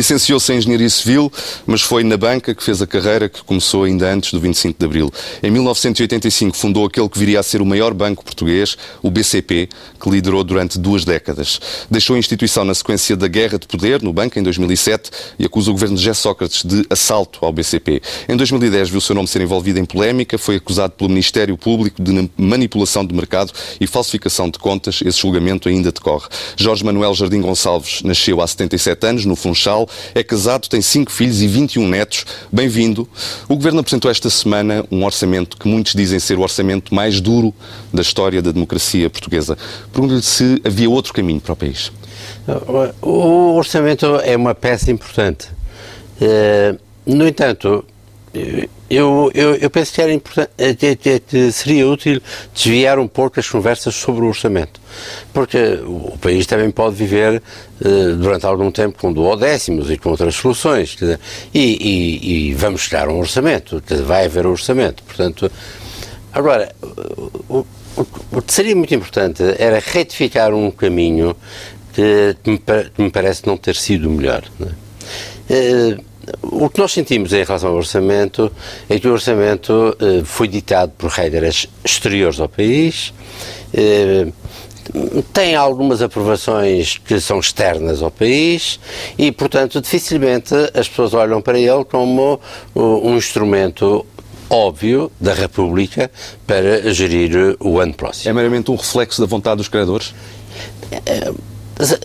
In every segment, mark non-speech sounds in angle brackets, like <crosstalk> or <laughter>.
Licenciou-se em Engenharia Civil, mas foi na banca que fez a carreira que começou ainda antes do 25 de Abril. Em 1985 fundou aquele que viria a ser o maior banco português, o BCP, que liderou durante duas décadas. Deixou a instituição na sequência da guerra de poder no banco em 2007 e acusa o governo de José Sócrates de assalto ao BCP. Em 2010 viu o seu nome ser envolvido em polémica, foi acusado pelo Ministério Público de manipulação de mercado e falsificação de contas. Esse julgamento ainda decorre. Jorge Manuel Jardim Gonçalves nasceu há 77 anos no Funchal, é casado, tem cinco filhos e 21 netos. Bem-vindo. O Governo apresentou esta semana um orçamento que muitos dizem ser o orçamento mais duro da história da democracia portuguesa. Pergunto-lhe se havia outro caminho para o país. O orçamento é uma peça importante. Eh, no entanto, eu, eu, eu, penso que era importante, seria útil desviar um pouco as conversas sobre o orçamento, porque o país também pode viver uh, durante algum tempo com duodécimos e com outras soluções, dizer, e, e, e, vamos chegar a um orçamento, dizer, vai haver um orçamento, portanto, agora, o, o, o, que seria muito importante era retificar um caminho que, que, me, que me, parece não ter sido melhor. Uh, o que nós sentimos em relação ao orçamento é que o orçamento eh, foi ditado por regras exteriores ao país, eh, tem algumas aprovações que são externas ao país e, portanto, dificilmente as pessoas olham para ele como um instrumento óbvio da República para gerir o ano próximo. É meramente um reflexo da vontade dos criadores? É,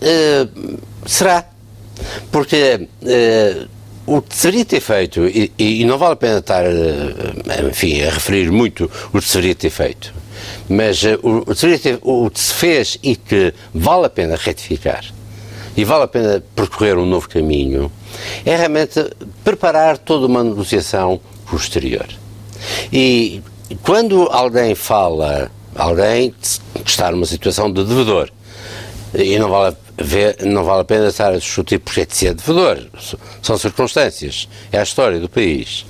é, será? Porque o que deveria ter feito, e, e, não vale a pena estar, eh, enfim, a referir muito o que deveria ter feito, mas eh, o, o, o que se fez e que vale a pena retificar, e vale a pena percorrer um novo caminho, é realmente preparar toda uma negociação exterior. E quando alguém fala, alguém que está numa situação de devedor, e não vale Vê, não vale a pena estar a discutir porque é de ser devedor. São circunstâncias. É a história do país.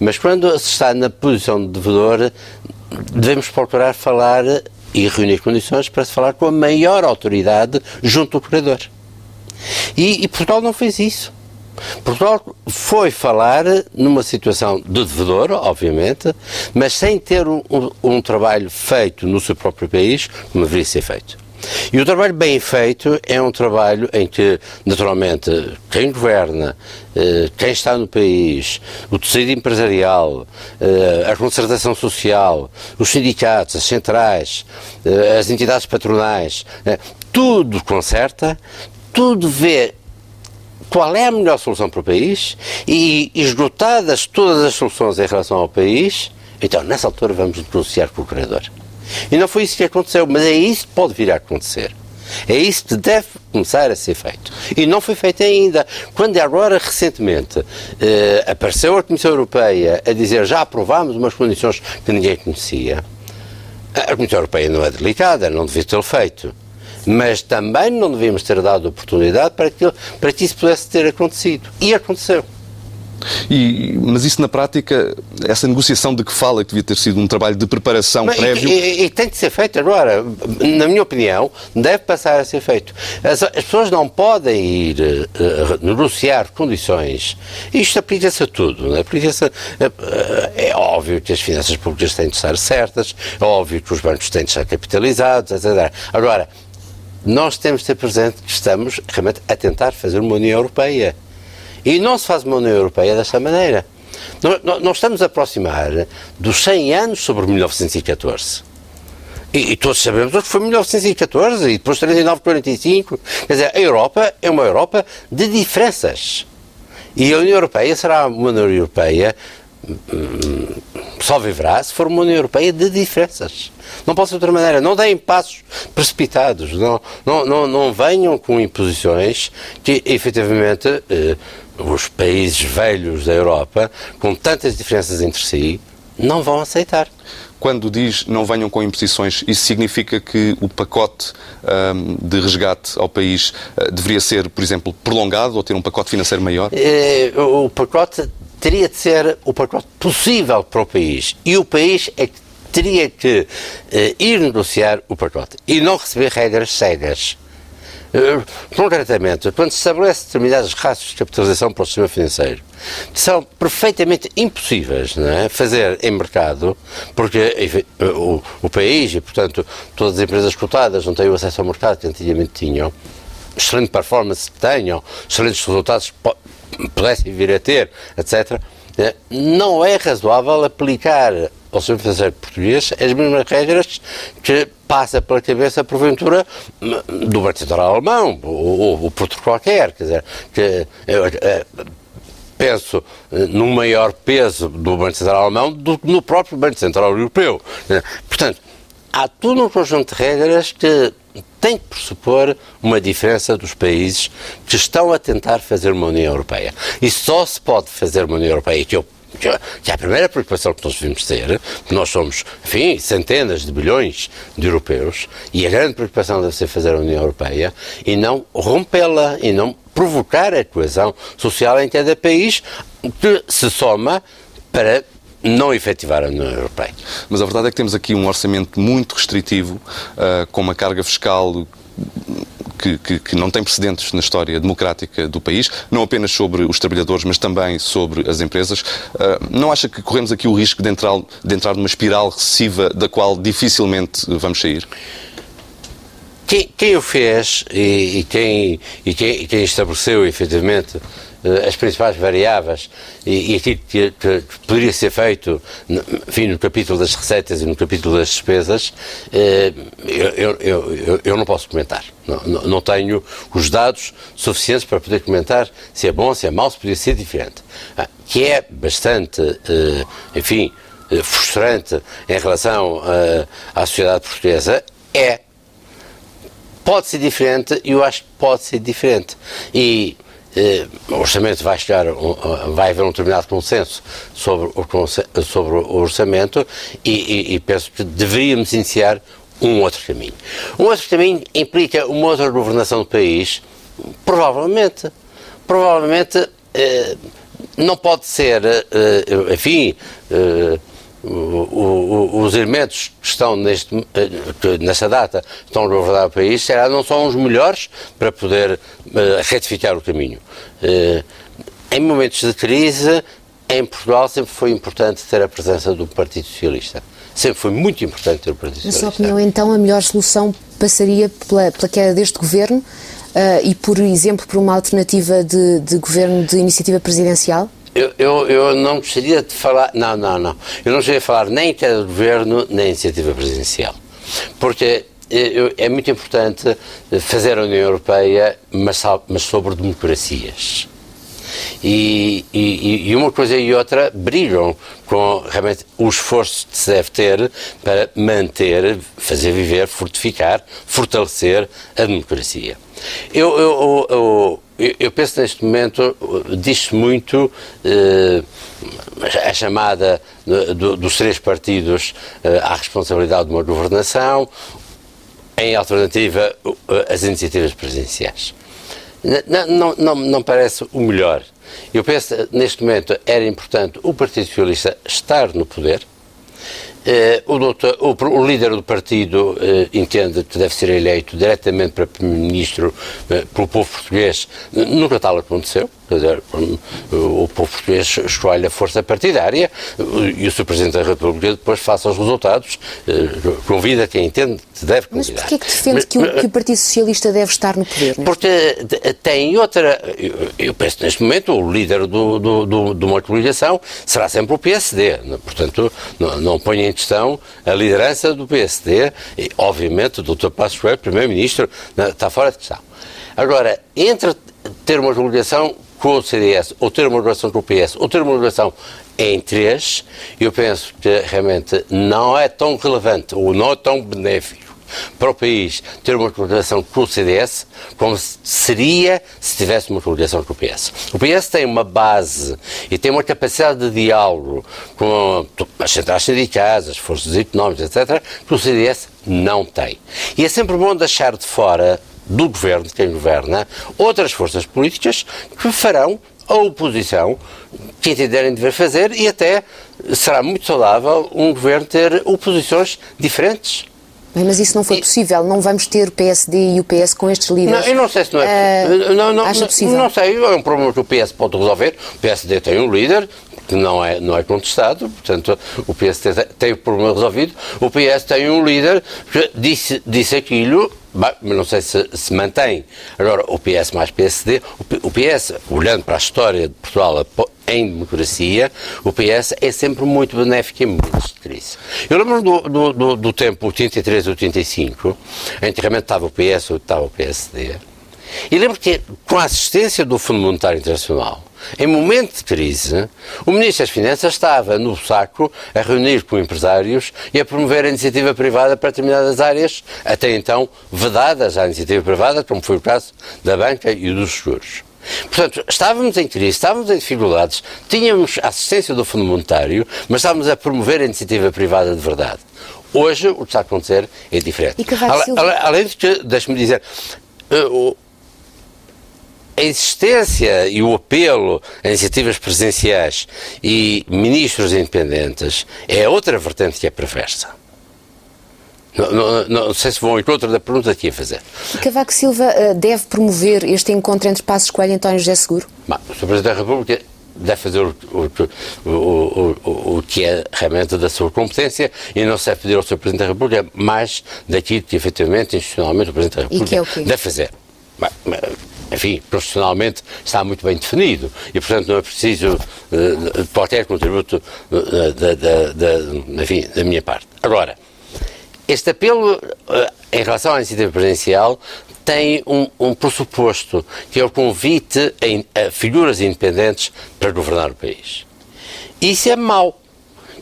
Mas quando se está na posição de devedor, devemos procurar falar e reunir condições para se falar com a maior autoridade junto ao credor. E, e Portugal não fez isso. Portugal foi falar numa situação de devedor, obviamente, mas sem ter um, um, um trabalho feito no seu próprio país, como deveria ser feito. E o trabalho bem feito é um trabalho em que, naturalmente, quem governa, eh, quem está no país, o tecido empresarial, eh, a concertação social, os sindicatos, as centrais, eh, as entidades patronais, tudo conserta, tudo vê qual é a melhor solução para o país e, esgotadas todas as soluções em relação ao país, então nessa altura vamos negociar com o credor. E não foi isso que aconteceu, mas é isso que pode vir a acontecer. É isso que deve começar a ser feito. E não foi feito ainda. Quando agora, recentemente, eh, apareceu a Comissão Europeia a dizer já aprovámos umas condições que ninguém conhecia, a Comissão Europeia não é delicada, não devia ter feito. Mas também não devíamos ter dado oportunidade para que, para que isso pudesse ter acontecido. E aconteceu. E, mas isso na prática, essa negociação de que fala, que devia ter sido um trabalho de preparação mas, prévio. E, e, e, tem de ser feito agora. Na minha opinião, deve passar a ser feito. As, as pessoas não podem ir uh, negociar condições. Isto aplica-se a tudo. Né? Aplica-se a, uh, é óbvio que as finanças públicas têm de estar certas, é óbvio que os bancos têm de estar capitalizados, etc. Agora, nós temos de ter presente que estamos realmente a tentar fazer uma União Europeia. E não se faz uma União Europeia desta maneira. Nós, nós estamos a aproximar dos 100 anos sobre 1914. E, e, todos sabemos o que foi 1914 e depois 39, 45. Quer dizer, a Europa é uma Europa de diferenças. E a União Europeia será uma União Europeia só viverá se for uma União Europeia de diferenças. Não ser de outra maneira. Não deem passos precipitados. Não, não, não, não venham com imposições que, efetivamente, eh, os países velhos da Europa, com tantas diferenças entre si, não vão aceitar. Quando diz não venham com imposições, isso significa que o pacote um, de resgate ao país uh, deveria ser, por exemplo, prolongado ou ter um pacote financeiro maior? É, o pacote teria de ser o pacote possível para o país. E o país é que teria que uh, ir negociar o pacote e não receber regras cegas. Uh, concretamente, quando se estabelece determinadas rastros de capitalização para o sistema financeiro, são perfeitamente impossíveis não é? fazer em mercado, porque enfim, o, o, país e, portanto, todas as empresas cotadas não têm o acesso ao mercado que antigamente tinham, excelente performance que tenham, excelentes resultados que pudessem vir a ter, etc. Eh, não é razoável aplicar ao sistema financeiro português as mesmas regras que passa pela cabeça, porventura, do Banco Central Alemão, ou, ou por outro qualquer, quer dizer, que, é, é, penso no maior peso do Banco Central Alemão do que no próprio Banco Central Europeu. Portanto, há todo um conjunto de regras que tem que pressupor uma diferença dos países que estão a tentar fazer uma União Europeia. E só se pode fazer uma União Europeia, que eu que é a primeira preocupação que nós devemos ter, nós somos, enfim, centenas de bilhões de europeus, e a grande preocupação deve ser fazer a União Europeia e não rompê-la, e não provocar a coesão social em cada país que se soma para não efetivar a União Europeia. Mas a verdade é que temos aqui um orçamento muito restritivo, uh, com uma carga fiscal que, que, que, não tem precedentes na história democrática do país, não apenas sobre os trabalhadores, mas também sobre as empresas. Uh, não acha que corremos aqui o risco de entrar, de entrar numa espiral recessiva da qual dificilmente vamos sair? Quem, quem o fez e, e, quem, e, quem, e quem estabeleceu efetivamente as principais variáveis e, e aquilo que, que, poderia ser feito enfim, no capítulo das receitas e no capítulo das despesas, eh, eu, eu, eu, eu não posso comentar. Não, não, tenho os dados suficientes para poder comentar se é bom, se é mau, se poderia ser diferente. Ah, que é bastante, eh, enfim, frustrante em relação à sociedade portuguesa, é. Pode ser diferente e eu acho que pode ser diferente. E eh, o orçamento vai chegar, vai haver um determinado consenso sobre o, sobre o orçamento e, e, e penso que deveríamos iniciar um outro caminho. Um outro caminho implica uma outra governação do país, provavelmente, provavelmente eh, não pode ser, eh, enfim, eh, os elementos que estão neste, eh, nesta data estão a o país, será não são os melhores para poder uh, retificar o caminho. Uh, em momentos de crise, em Portugal sempre foi importante ter a presença do Partido Socialista. Sempre foi muito importante ter o Partido Socialista. Na sua opinião, então, a melhor solução passaria pela, pela queda deste governo uh, e, por exemplo, por uma alternativa de, de governo de iniciativa presidencial? Eu, eu, eu, não gostaria de falar. Não, não, não. Eu não gostaria de falar nem é governo, nem iniciativa presidencial. Porque é muito importante fazer a União Europeia, mas, mas sobre democracias. E, e, e, uma coisa e outra brilham com realmente o esforço que se deve ter para manter, fazer viver, fortificar, fortalecer a democracia. Eu, eu, eu, eu penso neste momento, diz-se muito eh, a chamada do, dos três partidos eh, à responsabilidade de uma governação, em alternativa as iniciativas presidenciais. Não, não, não, não parece o melhor. Eu penso, neste momento, era importante o Partido Socialista estar no poder, eh, o, doutor, o, o, líder do partido eh, entende que deve ser eleito diretamente para Primeiro-Ministro eh, pelo povo português. Nunca tal aconteceu. Quer dizer, o povo português escolhe a força partidária e o Sr. Presidente da República depois faça os resultados, convida quem entende que deve convidar. Mas porquê que defende mas, que, o, que o Partido Socialista deve estar no poder? Porque tem outra... Eu penso neste momento o líder do, do, do, de uma coligação será sempre o PSD. Portanto, não, não ponha em questão a liderança do PSD e, obviamente, o Dr. Passos Coelho, Primeiro-Ministro, está fora de questão. Agora, entre ter uma coligação com o CDS, ou ter uma coligação com o PS, ou ter uma coligação em três, eu penso que realmente não é tão relevante ou não é tão benéfico para o país ter uma coligação com o CDS como seria se tivesse uma coligação com o PS. O PS tem uma base e tem uma capacidade de diálogo com as centrais sindicais, as forças económicas, etc., que o CDS não tem. E é sempre bom deixar de fora do governo, de quem governa, outras forças políticas que farão a oposição que entenderem dever fazer e até será muito saudável um governo ter oposições diferentes mas isso não foi possível. Não vamos ter o PSD e o PS com estes líderes. Não, eu não sei se não é. Uh, não, não, acha possível? não sei, é um problema que o PS pode resolver. O PSD tem um líder que não é, não é contestado, portanto, o PSD tem o problema resolvido. O PS tem um líder que disse, disse aquilo mas não sei se se mantém. Agora, o PS mais PSD, o PS, olhando para a história de Portugal em democracia, o PS é sempre muito benéfico em momentos de crise. Eu lembro do, do, do, do tempo 83 85, antigamente estava o PS, estava o PSD, e lembro que, com a assistência do Fundo Monetário Internacional, em momento de crise, o Ministro das Finanças estava no saco a reunir com empresários e a promover a iniciativa privada para determinadas áreas, até então vedadas à iniciativa privada, como foi o caso da banca e dos seguros. Portanto, estávamos em crise, estávamos em dificuldades, tínhamos a assistência do Fundo Monetário, mas estávamos a promover a iniciativa privada de verdade. Hoje, o que está a acontecer é diferente. Além, de que, deixe-me dizer, uh, a existência e o apelo a iniciativas presenciais e ministros independentes é outra vertente que é perversa. Não, não, não, sei se vão em contra da pergunta que ia fazer. E Cavaco Silva uh, deve promover este encontro entre Passos Coelho e António José Seguro? Bom, o Sr. Presidente da República deve fazer o, o, o, o, que é realmente da sua competência e não se deve pedir ao Sr. Presidente da República mais daquilo que efetivamente, institucionalmente, o Presidente da República é deve fazer enfim, profissionalmente está muito bem definido e, portanto, não é preciso uh, qualquer contributo uh, da, da, da, enfim, da minha parte. Agora, este apelo uh, em relação à iniciativa presidencial tem um, um, pressuposto, que é o convite a, a figuras independentes para governar o país. Isso é mau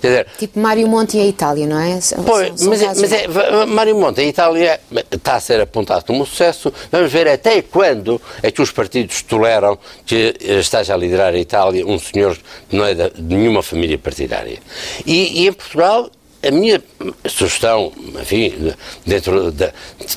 Dizer, tipo Mário Monti e a Itália, não é? São, pois, são mas, é, mas é, Mário Monti, a Itália está a ser apontado como um sucesso. Vamos ver até quando é que os partidos toleram que esteja a liderar a Itália um senhor que não é de nenhuma família partidária. E, e em Portugal a minha sugestão, enfim, dentro da.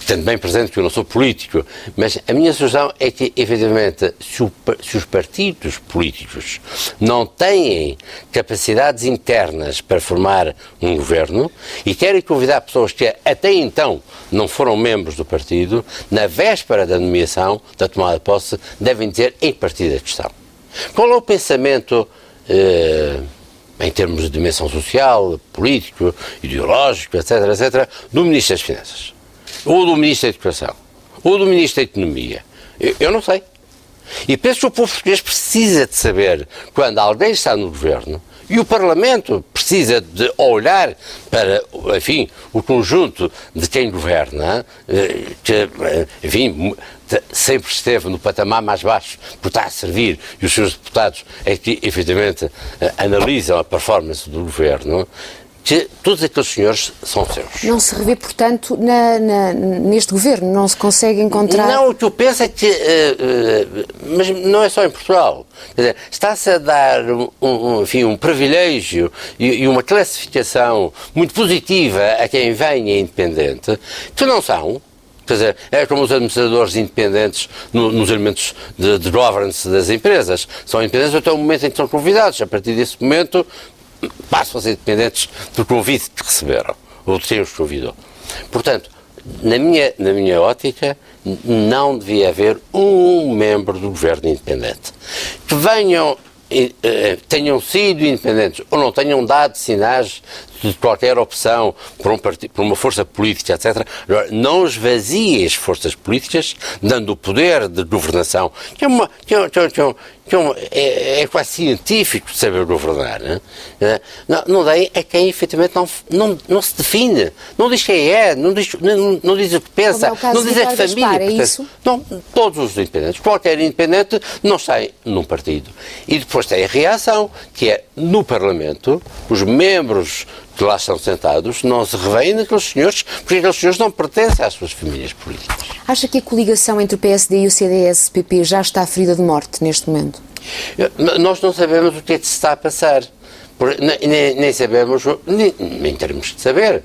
Tendo bem presente que eu não sou político, mas a minha sugestão é que, efetivamente, se, o, se os partidos políticos não têm capacidades internas para formar um governo e querem convidar pessoas que até então não foram membros do partido, na véspera da nomeação, da tomada de posse, devem ter em partida a questão. Qual é o pensamento. Eh, em termos de dimensão social, político, ideológico, etc., etc., do Ministro das Finanças, ou do Ministro da Educação, ou do Ministro da Economia. Eu, eu não sei. E penso que o povo português precisa de saber, quando alguém está no governo, e o Parlamento precisa de olhar para, enfim, o conjunto de quem governa, eh, que, eh, enfim, sempre esteve no patamar mais baixo por estar a servir e os seus deputados é que, efetivamente, eh, analisam a performance do governo, que todos aqueles senhores são seus. Não se revê, portanto, na, na, neste governo? Não se consegue encontrar. Não, o que eu penso é que. Uh, uh, mas não é só em Portugal. Está-se a dar um, um, enfim, um privilégio e, e, uma classificação muito positiva a quem vem é independente, que não são. Quer dizer, é como os administradores independentes no, nos elementos de, de, governance das empresas. São independentes até o momento em que são convidados. A partir desse momento, passam a ser independentes do convite que receberam, ou de quem os convidou. Portanto, na minha, na minha ótica, não devia haver um membro do governo independente. Que venham tenham sido independentes ou não tenham dado sinais de qualquer opção por, um partido, por uma força política, etc., não esvazie as forças políticas, dando o poder de governação, que é, uma, que é, que é, que é, é, é, é quase científico saber governar, né? não, não dá a quem efetivamente não, não, não se define, não diz quem é, não diz, não, não diz o que pensa, é não diz a família. É isso? Não, todos os independentes, qualquer independente não sai num partido. E depois tem a reação, que é no Parlamento, os membros que lá estão sentados não se revêem naqueles senhores, porque aqueles senhores não pertencem às suas famílias políticas. Acha que a coligação entre o PSD e o CDS-PP já está ferida de morte neste momento? Nós não sabemos o que é que se está a passar. Nem, nem, sabemos, nem, nem termos de saber.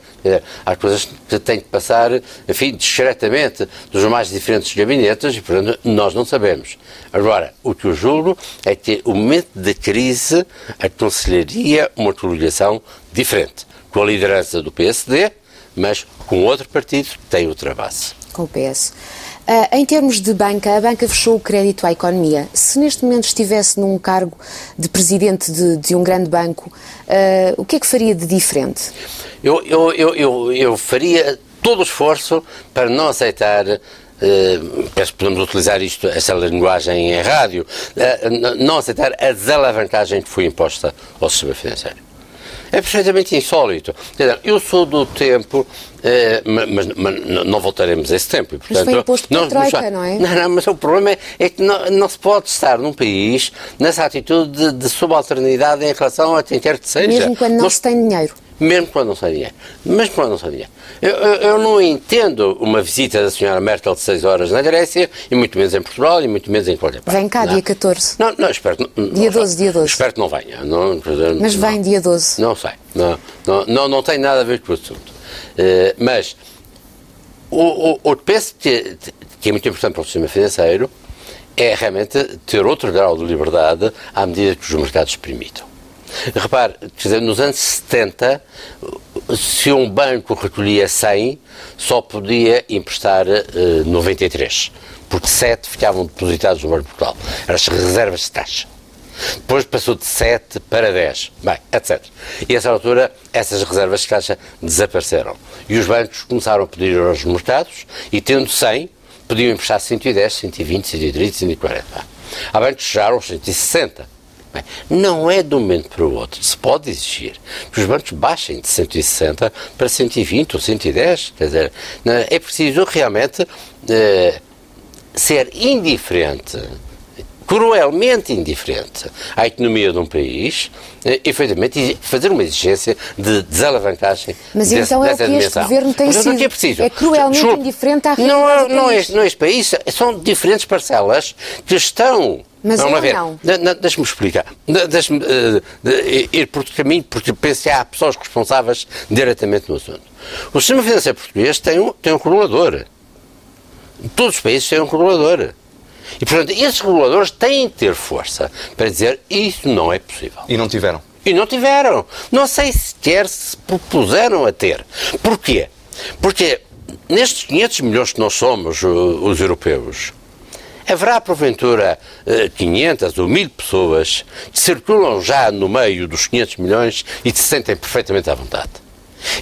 Há coisas que têm que passar, enfim, discretamente dos mais diferentes gabinetes e, portanto, nós não sabemos. Agora, o que eu julgo é que o momento de crise aconselharia uma coligação diferente, com a liderança do PSD, mas com outro partido tem outra base. Com o PS. Uh, em termos de banca, a banca fechou o crédito à economia. Se neste momento estivesse num cargo de presidente de, de um grande banco, uh, o que é que faria de diferente? Eu, eu, eu, eu, eu faria todo o esforço para não aceitar Uh, penso que podemos utilizar isto, essa linguagem em rádio, não aceitar a desalavancagem que foi imposta ao sistema financeiro. É perfeitamente insólito. Eu sou do tempo, eh, mas, mas, não voltaremos a esse tempo. E, portanto, mas foi imposto pela Troika, não é? Não, não, mas o problema é, é que não, não, se pode estar num país nessa atitude de, de subalternidade em relação a quem quer que seja. Mesmo quando não, não se tem dinheiro mesmo quando não sai dinheiro. Mesmo quando não sai dinheiro. Eu, eu, eu, não entendo uma visita da senhora Merkel de 6 horas na Grécia, e muito menos em Portugal, e muito menos em qualquer parte. Vem cá, não. dia 14. Não, não, espero não, Dia 12, dia 12. Espero que não venha. Não, mas vem dia 12. Não sei. Não, não, não, não tem nada a ver com o assunto. Uh, mas o, o, o que penso que, que é muito importante para o sistema financeiro é realmente ter outro grau de liberdade à medida que os mercados permitam. Repare, quer dizer, nos anos 70, se um banco recolhia 100, só podia emprestar uh, 93, porque 7 ficavam depositados no Banco Portugal. Eram as reservas de taxa. Depois passou de 7 para 10, bem, etc. E a essa altura, essas reservas de caixa desapareceram. E os bancos começaram a pedir aos mercados e, tendo 100, podiam emprestar 110, 120, 130, 140. Há bancos que chegaram aos 160 não é de um momento para o outro. Se pode exigir que os bancos baixem de 160 para 120 ou 110. Quer dizer, é preciso realmente eh, ser indiferente cruelmente indiferente à economia de um país, eh, efetivamente fazer uma exigência de desalavancagem Mas desse, então é dessa o que dimensão. este governo tem Mas, sido. É, preciso. é cruelmente Desculpe, indiferente à realidade não, é, não, é, não é este país, são diferentes parcelas que estão mas Vamos ver. não. Deixa-me explicar. Deixa-me uh, ir por outro caminho, porque penso que há pessoas responsáveis diretamente no assunto. O sistema financeiro português tem um, tem um regulador. Todos os países têm um regulador. E, portanto, esses reguladores têm que ter força para dizer isso não é possível. E não tiveram? E não tiveram. Não sei sequer se propuseram a ter. Porquê? Porque nestes 500 milhões que nós somos, os europeus, haverá porventura 500 ou 1000 pessoas que circulam já no meio dos 500 milhões e se sentem perfeitamente à vontade.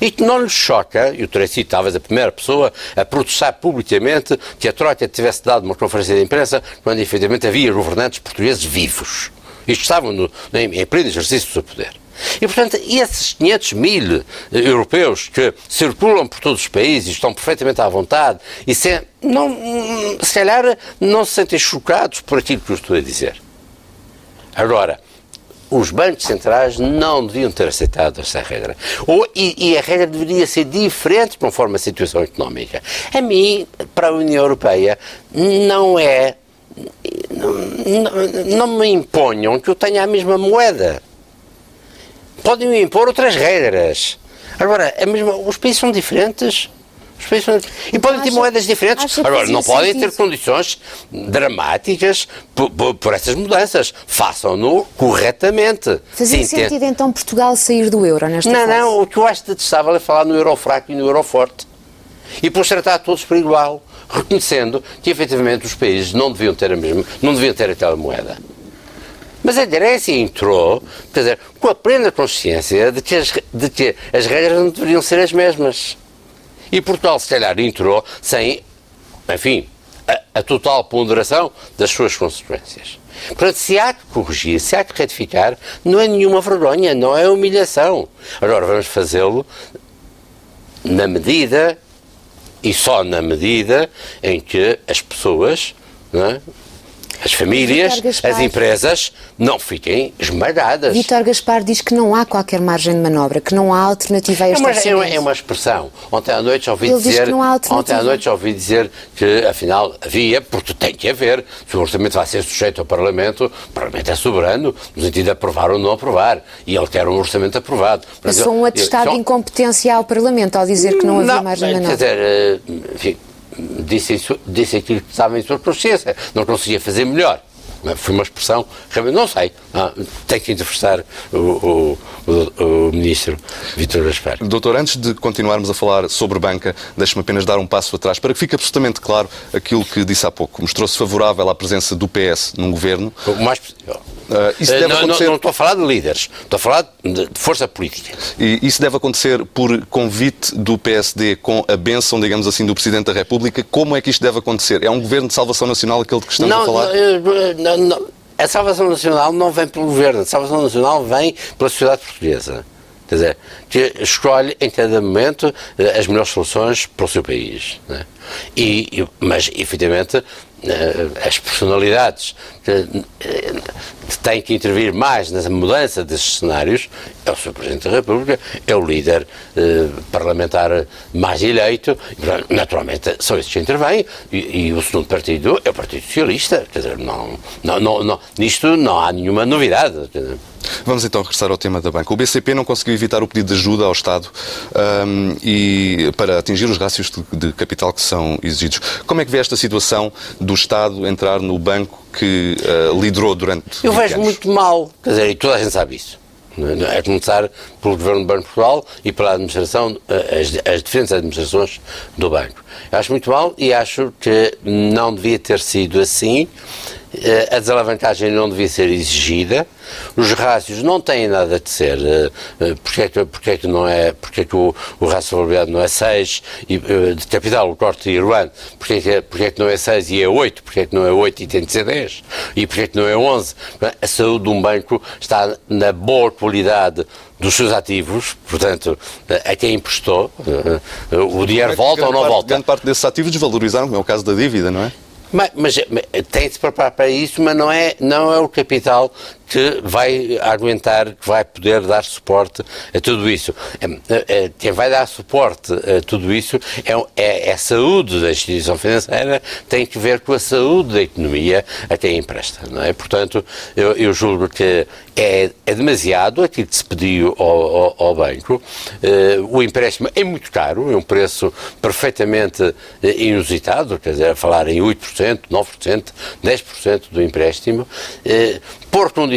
E que não lhes choca, eu terei sido talvez a primeira pessoa a protestar publicamente que a Troika tivesse dado uma conferência de imprensa quando efetivamente havia governantes portugueses vivos. E estavam no, em, em pleno exercício do seu poder. E, portanto, esses 500 mil europeus que circulam por todos os países, estão perfeitamente à vontade e se, não, se calhar não se sentem chocados por aquilo que eu estou a dizer. Agora, os bancos centrais não deviam ter aceitado essa regra. Ou, e, e, a regra deveria ser diferente conforme a situação económica. A mim, para a União Europeia, não é. Não, não, não me imponham que eu tenha a mesma moeda. Podem impor outras regras. Agora, mesma, os países são diferentes. E podem ter moedas diferentes. Agora, não podem ter condições dramáticas por, por, por essas mudanças. Façam-no corretamente. Fazia sentido tem... então Portugal sair do euro nesta Não, fase? não. O que eu acho detestável é falar no euro fraco e no euro forte. E depois tratar todos por igual, reconhecendo que efetivamente os países não deviam ter a mesma, não deviam ter aquela moeda. Mas a Grécia entrou, quer dizer, com a plena consciência de que as, de que as regras não deveriam ser as mesmas. E Portugal, se calhar, entrou sem, enfim, a, a total ponderação das suas consequências. Portanto, se há que corrigir, se há que retificar, não é nenhuma vergonha, não é humilhação. Agora vamos fazê-lo na medida e só na medida em que as pessoas, é? As famílias, as empresas não fiquem esmagadas. Vítor Gaspar diz que não há qualquer margem de manobra, que não há alternativa a este é uma, é uma expressão. Ontem à noite ouvi Ele dizer, ontem à noite ouvi dizer que afinal havia, porque tem que haver, se o orçamento vai ser sujeito ao Parlamento, o Parlamento é soberano, no sentido de aprovar ou não aprovar, e ele quer um orçamento aprovado. Mas um atestado de incompetência ao Parlamento ao dizer que não havia não, margem de manobra. Quer dizer, eh, enfim, disse, aquilo que estava em sua consciência, não conseguia fazer melhor. foi uma expressão, não sei, ah, tem que entrevistar o, o, o, o ministro Vítor Gaspar. Doutor, antes de continuarmos a falar sobre banca, deixe-me apenas dar um passo atrás para que fique absolutamente claro aquilo que disse há pouco. Mostrou-se favorável à presença do PS num governo. O mais possível. Uh, isso deve não, acontecer... não, não estou a falar de líderes, estou a falar de força política. E isso deve acontecer por convite do PSD com a benção, digamos assim, do Presidente da República. Como é que isto deve acontecer? É um governo de salvação nacional aquele de que estamos não, a falar? Não, não, a salvação nacional não vem pelo governo, a salvação nacional vem pela sociedade portuguesa. Quer dizer, que escolhe em cada momento eh, as melhores soluções para o seu país. Né? E, mas, efetivamente, eh, as personalidades eh, que têm que intervir mais na mudança desses cenários é o Sr. Presidente da República, é o líder eh, parlamentar mais eleito, naturalmente são esses que intervêm, e, e, o segundo partido é o Partido Socialista, quer dizer, não, não, não, não nisto não há nenhuma novidade. Vamos então regressar ao tema da banca. O BCP não conseguiu evitar o pedido de ajuda ao Estado um, e para atingir os rácios de, de capital que são exigidos. Como é que vê esta situação do Estado entrar no banco que uh, liderou durante. Eu vejo anos? muito mal, quer dizer, e toda a gente sabe isso. É começar pelo Governo do Banco de Portugal e pela administração, eh, as, as diferentes administrações do banco. Acho muito mal e acho que não devia ter sido assim. Eh, a desalavancagem não devia ser exigida, os rácios não têm nada de ser, eh, eh, porque é que, porque é que, não é, porque é que o, o rácio de probabilidade não é 6 de capital, o corte de Irwan, porque é, que, porque é que não é 6 e é 8, porque é que não é 8 e tem de ser 10, e porque é que não é 11. A saúde de um banco está na boa qualidade dos seus ativos, portanto, a quem emprestou, o dinheiro volta ou não volta. Grande parte desses ativos desvalorizaram, é o caso da dívida, não é? Mas, mas, mas tem de se preparar para isso, mas não é, não é o capital que vai aguentar, que vai poder dar suporte a tudo isso. Quem vai dar suporte a tudo isso é, é, é a saúde da instituição financeira, tem que ver com a saúde da economia a quem empresta, não é? Portanto, eu, eu julgo que é, é demasiado aquilo que se pediu ao, ao, ao banco. Uh, o empréstimo é muito caro, é um preço perfeitamente eh, inusitado, quer dizer, falar em 8%, 9%, 10% do empréstimo. Pôr condições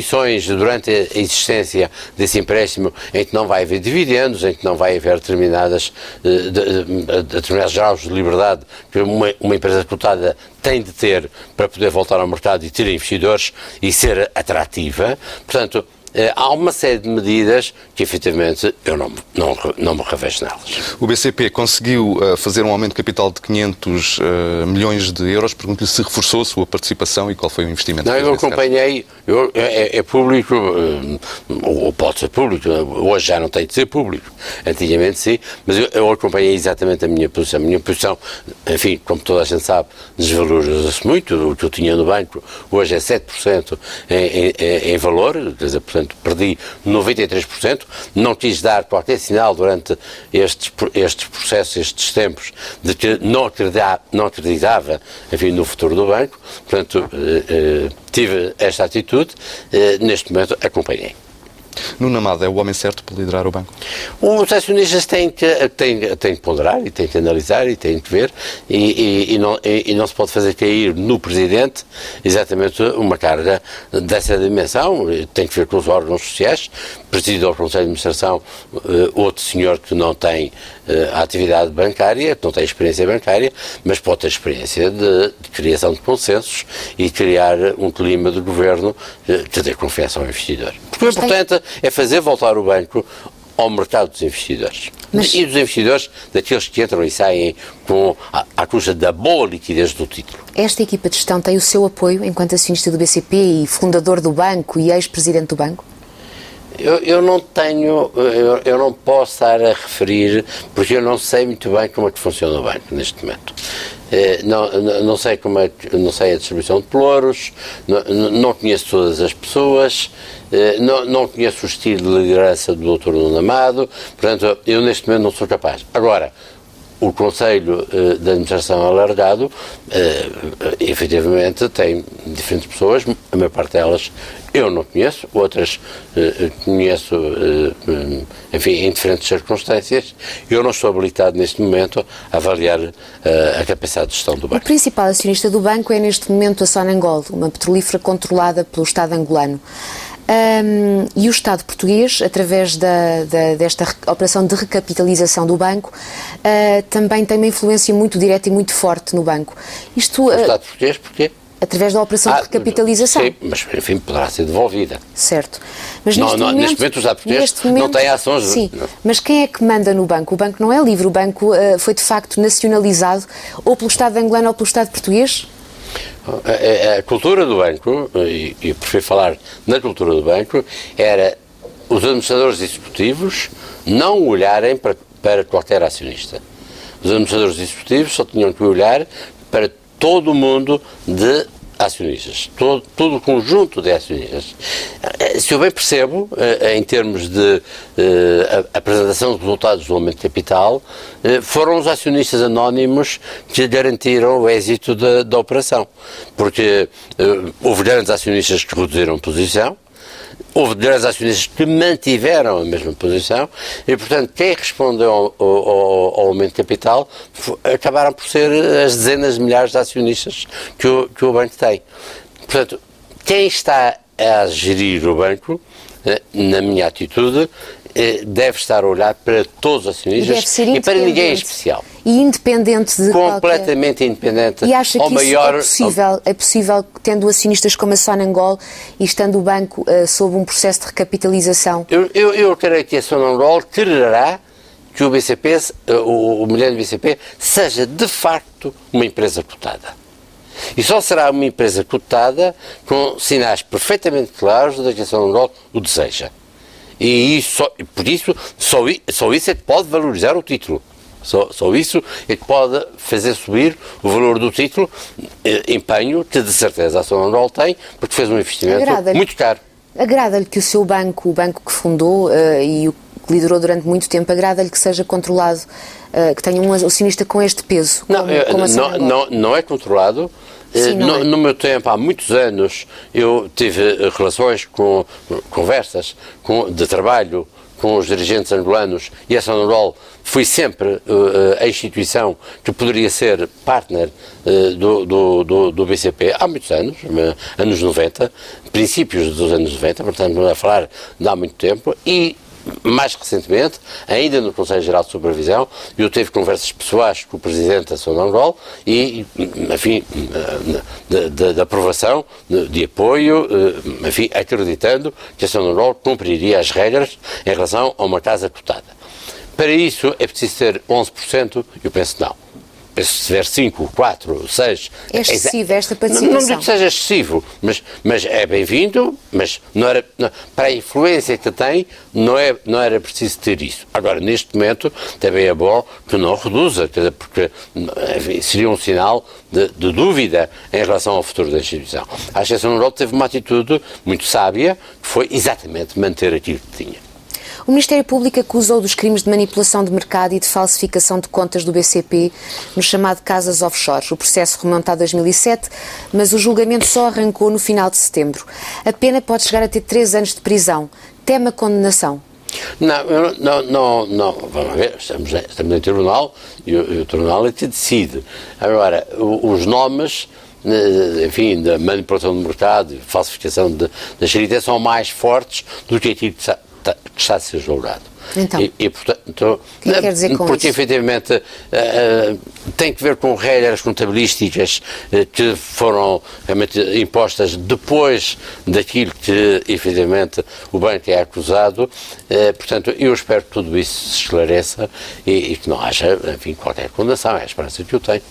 durante a existência desse empréstimo em que não vai haver dividendos, em que não vai haver determinadas, de, de, determinados graus de liberdade que uma, uma empresa cotada tem de ter para poder voltar ao mercado e ter investidores e ser atrativa. Portanto, eh, há uma série de medidas que efetivamente eu não, não, não me revejo nelas. O BCP conseguiu uh, fazer um aumento de capital de 500 uh, eh, milhões de euros. Pergunto-lhe se reforçou a sua participação e qual foi o investimento. Não, eu acompanhei, eu, é, é, público, uh, ou pode ser público, hoje já não tem de ser público, antigamente sim, mas eu, eu acompanhei exatamente a minha posição. A minha posição, enfim, como toda a gente sabe, desvaloriza-se muito. O que eu tinha no banco hoje é 7% em, em, em valor, quer dizer, portanto, perdi 93%. Não quis dar qualquer sinal durante estes, estes processos, estes tempos, de que não acreditava, não acreditava enfim, no futuro do banco. Portanto, eh, eh, tive esta atitude. Eh, neste momento, acompanhei. Nuno Amado é o homem certo para liderar o banco? Os acionistas têm que, têm, têm que ponderar e têm que analisar e têm que ver e, e, e, não, e, não, se pode fazer cair no Presidente exatamente uma carga dessa dimensão. Tem que ver com os órgãos sociais, presidido ao Conselho de Administração uh, outro senhor que não tem uh, atividade bancária, que não tem experiência bancária, mas pode ter experiência de, de criação de consensos e criar um clima de governo uh, que dê confiança ao investidor. Porque o importante é fazer voltar o banco ao mercado dos investidores. Mas... E dos investidores, daqueles que entram e saem com a, à custa da boa liquidez do título. Esta equipa de gestão tem o seu apoio enquanto acionista do BCP e fundador do banco e ex-presidente do banco? Eu, eu, não tenho, eu, eu, não posso estar a referir, porque eu não sei muito bem como é que funciona o banco neste momento. Eh, não, não, sei como é, não sei a distribuição de pelouros, não, não conheço todas as pessoas, eh, não, não conheço o estilo de liderança do Dr. Nuno Amado, portanto, eu neste momento não sou capaz. Agora, o Conselho uh, de Administração Alargado, uh, efetivamente, tem diferentes pessoas, a maior parte delas eu não conheço, outras uh, conheço, enfim, em diferentes circunstâncias. Eu não estou habilitado neste momento a avaliar a capacidade de gestão do banco. O principal acionista do banco é neste momento a Sonangol, uma petrolífera controlada pelo Estado angolano. Um, e o Estado português, através da, da, desta operação de recapitalização do banco, uh, também tem uma influência muito direta e muito forte no banco. Isto, o Estado português porquê? Através da operação ah, de recapitalização. Sim, mas enfim poderá ser devolvida. Certo. Mas não, neste, não, momento, neste momento os Estado português momento, não têm ações. Sim, mas quem é que manda no banco? O banco não é livre, o banco uh, foi de facto nacionalizado ou pelo Estado angolano ou pelo Estado português? A, a, cultura do banco, e, e prefiro falar na cultura do banco, era os administradores executivos não olharem para, para qualquer acionista. Os administradores executivos só tinham que olhar para todo o mundo de acionistas, todo, todo o conjunto de acionistas. Eh, se eu bem percebo, eh, em termos de eh, apresentação de resultados do aumento de capital, foram os acionistas anónimos que garantiram o êxito da, da operação. Porque houve grandes acionistas que reduziram posição, houve grandes acionistas que mantiveram a mesma posição e, portanto, quem respondeu ao, ao, ao aumento de capital acabaram por ser as dezenas de milhares de acionistas que o, que o banco tem. Portanto, quem está a gerir o banco, eh, na minha atitude, deve estar a olhar para todos os acionistas e, e para ninguém em especial. E independente de Completamente qualquer... independente. E acha que isso maior... é possível? É possível, tendo acionistas como a Sonangol e estando o banco uh, sob um processo de recapitalização? Eu, eu, eu creio que a Sonangol quererá que o BCP, uh, o, o mulher do BCP, seja de facto uma empresa cotada. E só será uma empresa cotada com sinais perfeitamente claros de que a Sonangol o deseja. E isso, por isso, só, só isso é que pode valorizar o título. Só, só isso é que pode fazer subir o valor do título, empenho que de certeza a Ação Anual tem, porque fez um investimento muito caro. Agrada-lhe que o seu banco, o banco que fundou uh, e o que liderou durante muito tempo, agrada-lhe que seja controlado, uh, que tenha um acionista com este peso? Não, como, como não, não, não é controlado Sim, no, é? no, meu tempo, há muitos anos, eu tive eh, relações com conversas com, de trabalho com os dirigentes angolanos e a Sonarol foi sempre uh, a instituição que poderia ser partner uh, do, do, do, do, BCP há muitos anos, anos 90, princípios dos anos 90, portanto, a falar de há muito tempo, e mais recentemente, ainda no Conselho Geral de Supervisão, eu tive conversas pessoais com o Presidente da Sonangol e, enfim, de aprovação, de, de, apoio, eh, enfim, acreditando que a Sonangol cumpriria as regras em relação a uma casa cotada. Para isso é preciso ter 11%, eu penso não se tiver 5, 4, 6. É excessivo esta participação. Não, não digo que seja excessivo, mas, mas é bem-vindo, mas não era, não, para a influência que tem, não, é, não era preciso ter isso. Agora, neste momento, também é bom que não reduza, porque enfim, seria um sinal de, de, dúvida em relação ao futuro da instituição. A Associação Europa teve uma atitude muito sábia, que foi exatamente manter aquilo que tinha. O Ministério Público acusou dos crimes de manipulação de mercado e de falsificação de contas do BCP no chamado Casas Offshore. O processo remonta a 2007, mas o julgamento só arrancou no final de setembro. A pena pode chegar a ter três anos de prisão. Tema condenação? Não, não, não, não, vamos ver, estamos, estamos em tribunal e o, o tribunal é decide. Agora, os nomes eh, enfim, da manipulação do mercado, falsificação da escrita, são mais fortes do que aquilo que está, que está a ser julgado. Então, e, e portanto, o que quer dizer com porque isso? efetivamente uh, tem que ver com regras contabilísticas uh, que foram impostas depois daquilo que efetivamente o banco é acusado. Uh, portanto, eu espero que tudo isso se esclareça e, e que não haja, enfim, qualquer condenação. É a esperança que eu tenho.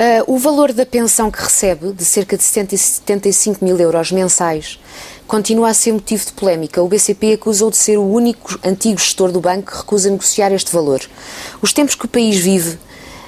Uh, o valor da pensão que recebe, de cerca de 75 mil euros mensais, continua a ser motivo de polémica. O BCP acusou de ser o único antigo gestor do banco que recusa negociar este valor. Os tempos que o país vive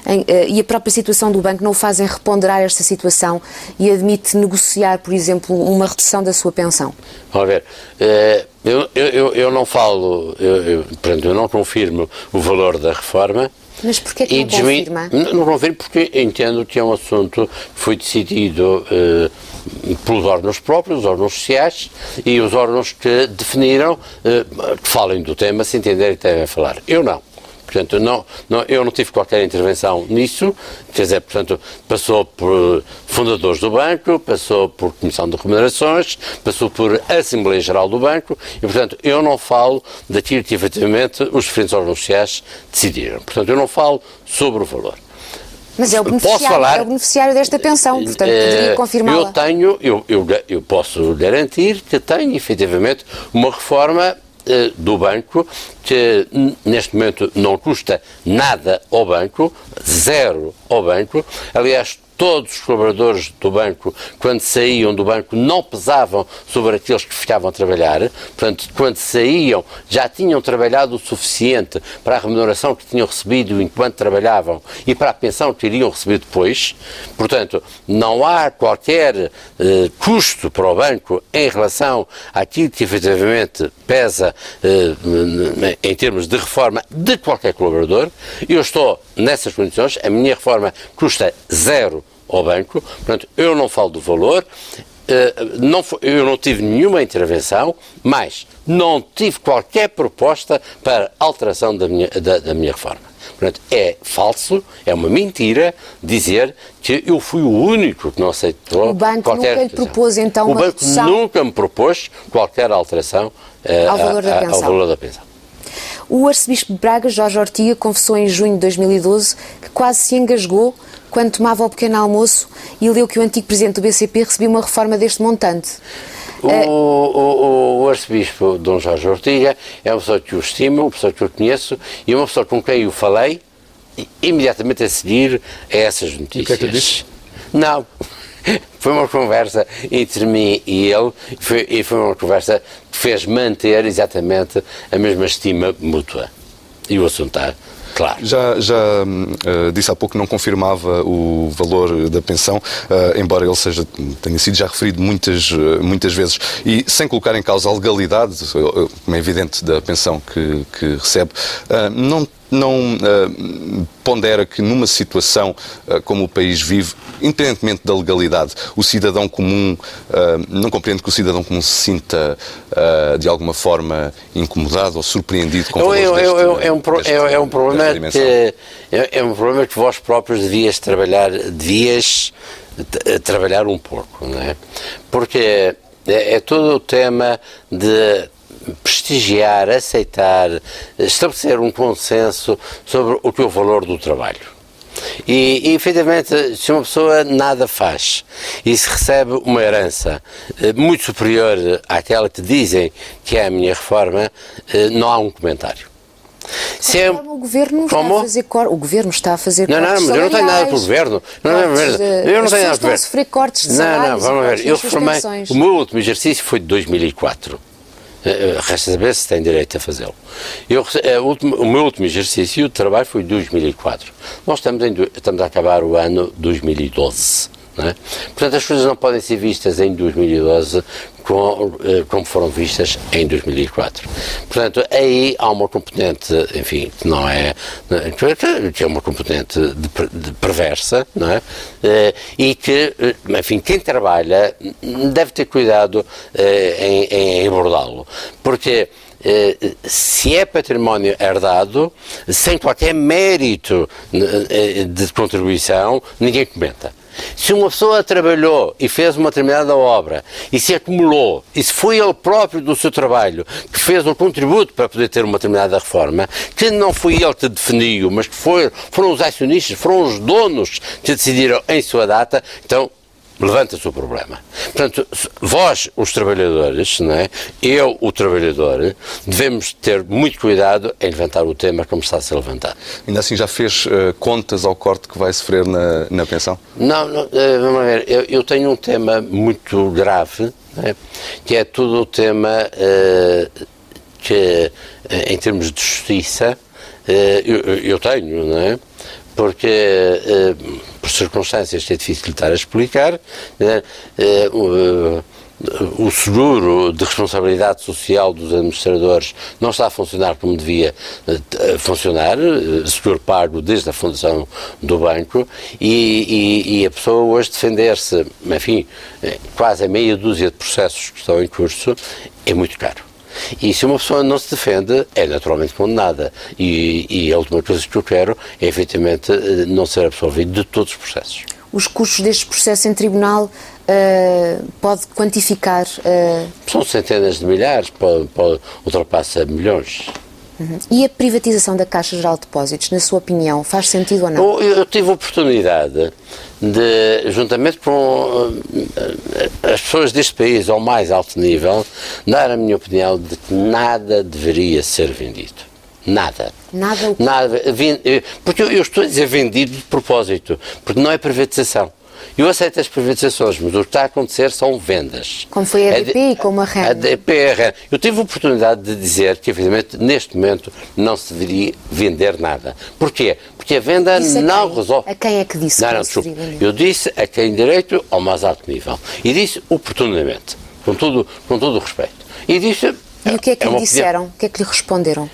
em, uh, e a própria situação do banco não o fazem reponderar esta situação e admite negociar, por exemplo, uma redução da sua pensão? Vamos ver. Uh, Eu, eu, eu não falo, eu, eu, portanto, eu não confirmo o valor da reforma. Mas porquê que não confirma? Não, não confirmo porque entendo que é um assunto que foi decidido eh, pelos órgãos próprios, os órgãos sociais e os órgãos que definiram, eh, que falem do tema, se entenderem que devem falar. Eu não. Portanto, não, não, eu não tive qualquer intervenção nisso, quer dizer, portanto, passou por fundadores do banco, passou por Comissão de Remunerações, passou por Assembleia Geral do Banco e, portanto, eu não falo daquilo que efetivamente os diferentes órgãos sociais decidiram. Portanto, eu não falo sobre o valor. Mas é o beneficiário, é o beneficiário desta pensão, portanto poderia confirmar. Eu tenho, eu, eu, eu posso garantir que tenho efetivamente uma reforma eh, do banco, que neste momento não custa nada ao banco, zero ao banco. Aliás, todos os colaboradores do banco, quando saíam do banco, não pesavam sobre aqueles que ficavam a trabalhar. Portanto, quando saíam, já tinham trabalhado o suficiente para a remuneração que tinham recebido enquanto trabalhavam e para a pensão que iriam receber depois. Portanto, não há qualquer eh, custo para o banco em relação àquilo que efetivamente pesa eh, em termos de reforma de qualquer colaborador. Eu estou nessas condições, a minha reforma custa zero ao banco, portanto, eu não falo do valor, eh, não, eu não tive nenhuma intervenção, mas não tive qualquer proposta para alteração da minha, da, da minha reforma. Portanto, é falso, é uma mentira dizer que eu fui o único que não aceitou O banco qualquer nunca lhe propôs então o banco nunca me propôs qualquer alteração uh, ao, valor a, a, ao valor da pensão. O arcebispo de Braga, Jorge Ortiga, confessou em junho de 2012 que quase se engasgou quando tomava o pequeno almoço e leu que o antigo presidente do BCP recebia uma reforma deste montante. O, o, o, arcebispo Dom Jorge Ortiga é uma pessoa que eu estimo, uma pessoa que eu conheço e uma pessoa com quem eu falei imediatamente a seguir a essas notícias. O que é que disse? Não, <laughs> foi uma conversa entre mim e ele foi, e foi uma conversa que fez manter exatamente a mesma estima mútua. E o assunto está Claro. Já, já uh, disse há pouco que não confirmava o valor da pensão, uh, embora ele seja, tenha sido já referido muitas, uh, muitas vezes. E sem colocar em causa a legalidade, como é evidente, da pensão que, que recebe, não não uh, pondera que numa situação uh, como o país vive, independentemente da legalidade, o cidadão comum, uh, não compreende que o cidadão comum se sinta de alguma forma incomodado ou surpreendido com o eu, eu, eu, é, um pro, é, é, um problema que é, é, um problema que vós próprios devias trabalhar, devias trabalhar um pouco, não é? Porque é, é todo o tema de prestigiar, aceitar, estabelecer um consenso sobre o que é o valor do trabalho. E, e, efetivamente, se uma pessoa nada faz e se recebe uma herança eh, muito superior àquela que dizem que é a minha reforma, eh, não há um comentário. Se é... O governo está Como? a fazer cortes. O governo está a fazer não, cortes. Não, mas eu não tenho nada com o governo. Não, não, não, eu não tenho nada com o governo. de Não, não, vamos ver. Eu reformei. O meu último exercício foi de 2004. Eh, eh, resta saber se tem direito a fazê-lo. Eh, o meu último exercício de trabalho foi em 2004. Nós estamos, em, estamos a acabar o ano 2012. É? Portanto, as coisas não podem ser vistas em 2012 como, como foram vistas em 2004. Portanto, aí há uma componente, enfim, que não é, que é uma componente de, de perversa, não é? E que, enfim, quem trabalha deve ter cuidado em, em abordá-lo, porque se é património herdado, sem qualquer mérito de contribuição, ninguém comenta. Se uma pessoa trabalhou e fez uma determinada obra e se acumulou, e se foi ele próprio do seu trabalho que fez um contributo para poder ter uma determinada reforma, que não foi ele que definiu, mas que foi, foram os acionistas, foram os donos que decidiram em sua data, então levanta-se o problema. Portanto, vós, os trabalhadores, não é? eu, o trabalhador, devemos ter muito cuidado em levantar o tema como está a ser levantado. Ainda assim, já fez uh, contas ao corte que vai sofrer na, na pensão? Não, não uh, vamos ver, eu, eu, tenho um tema muito grave, é? que é todo o tema uh, que, em termos de justiça, eu, eu tenho, não é? Porque eh, por circunstâncias que é difícil estar a explicar, né, eh, o seguro de responsabilidade social dos administradores não está a funcionar como devia funcionar, seguro pago desde a fundação do banco, e, e, e a pessoa hoje defender-se, enfim, quase a meia dúzia de processos que estão em curso, é muito caro. E se uma pessoa não se defende, é naturalmente condenada. E, e a última coisa que eu quero é, efetivamente, não ser absolvido de todos os processos. Os custos deste processo em tribunal uh, pode quantificar? Uh... São centenas de milhares, pode, pode, ultrapassa milhões. Uhum. E a privatização da Caixa Geral de Depósitos, na sua opinião, faz sentido ou não? Eu, eu tive oportunidade de, juntamente com eh, as pessoas deste país ao mais alto nível, dar a minha opinião de que nada deveria ser vendido. Nada. Nada o Nada. Eh, porque eu, eu estou a dizer vendido de propósito, porque não é privatização. Eu aceito as privatizações, mas o que está a acontecer são vendas. Como foi a ADP e como a REN. A e a REN. Eu tive a oportunidade de dizer que, evidentemente, neste momento não se deveria vender nada. Porquê? Porque a venda não quem? resolve. A quem é que disse não, que não, desculpa. Eu disse a quem direito ao mais alto nível. E disse oportunamente, com todo, com todo o respeito. E disse. E o que é que é lhe disseram? O que é que lhe responderam?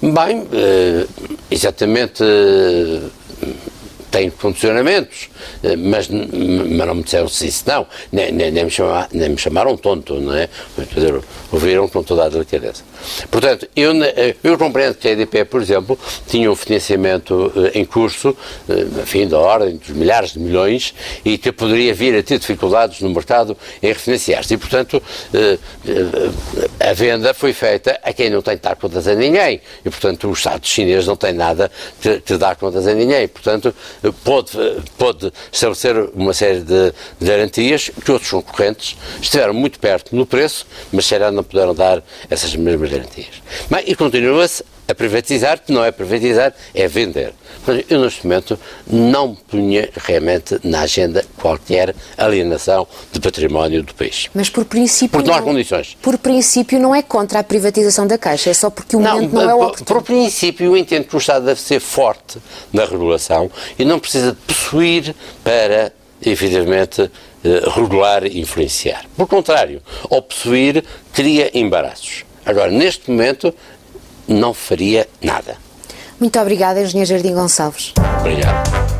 Bem, uh, exatamente. Uh, tem funcionamentos, eh, mas, mas não me disseram isso, não, nem, nem, nem, me chamaram, nem me chamaram tonto, não é? Dizer, ouviram com toda a delicadeza. Portanto, eu, eh, eu compreendo que a EDP, por exemplo, tinha um financiamento eh, em curso, enfim, da ordem dos milhares de milhões, e que poderia vir a ter dificuldades no mercado em refinanciar-se. E, portanto, a venda foi feita a quem não tem de dar contas a ninguém. E, portanto, o Estado chinês não tem nada que dar contas a ninguém. Portanto, pode, estabelecer uma série de garantias que outros concorrentes estiveram muito perto no preço, mas se não puderam dar essas mesmas garantias. Mas, e continua-se a privatizar, que não é privatizar, é vender. Eu, neste momento, não punha realmente na agenda qualquer alienação de património do país. Mas por princípio. Porque não, há condições. Por princípio, não é contra a privatização da Caixa, é só porque o momento não, não é o oportuno. Por princípio, eu entendo que o Estado deve ser forte na regulação e não precisa possuir para, efetivamente, eh, regular e influenciar. Por contrário, ao possuir, cria embaraços. Agora, neste momento, não faria nada. Muito obrigada, Engenheiro Jardim Gonçalves. Obrigado.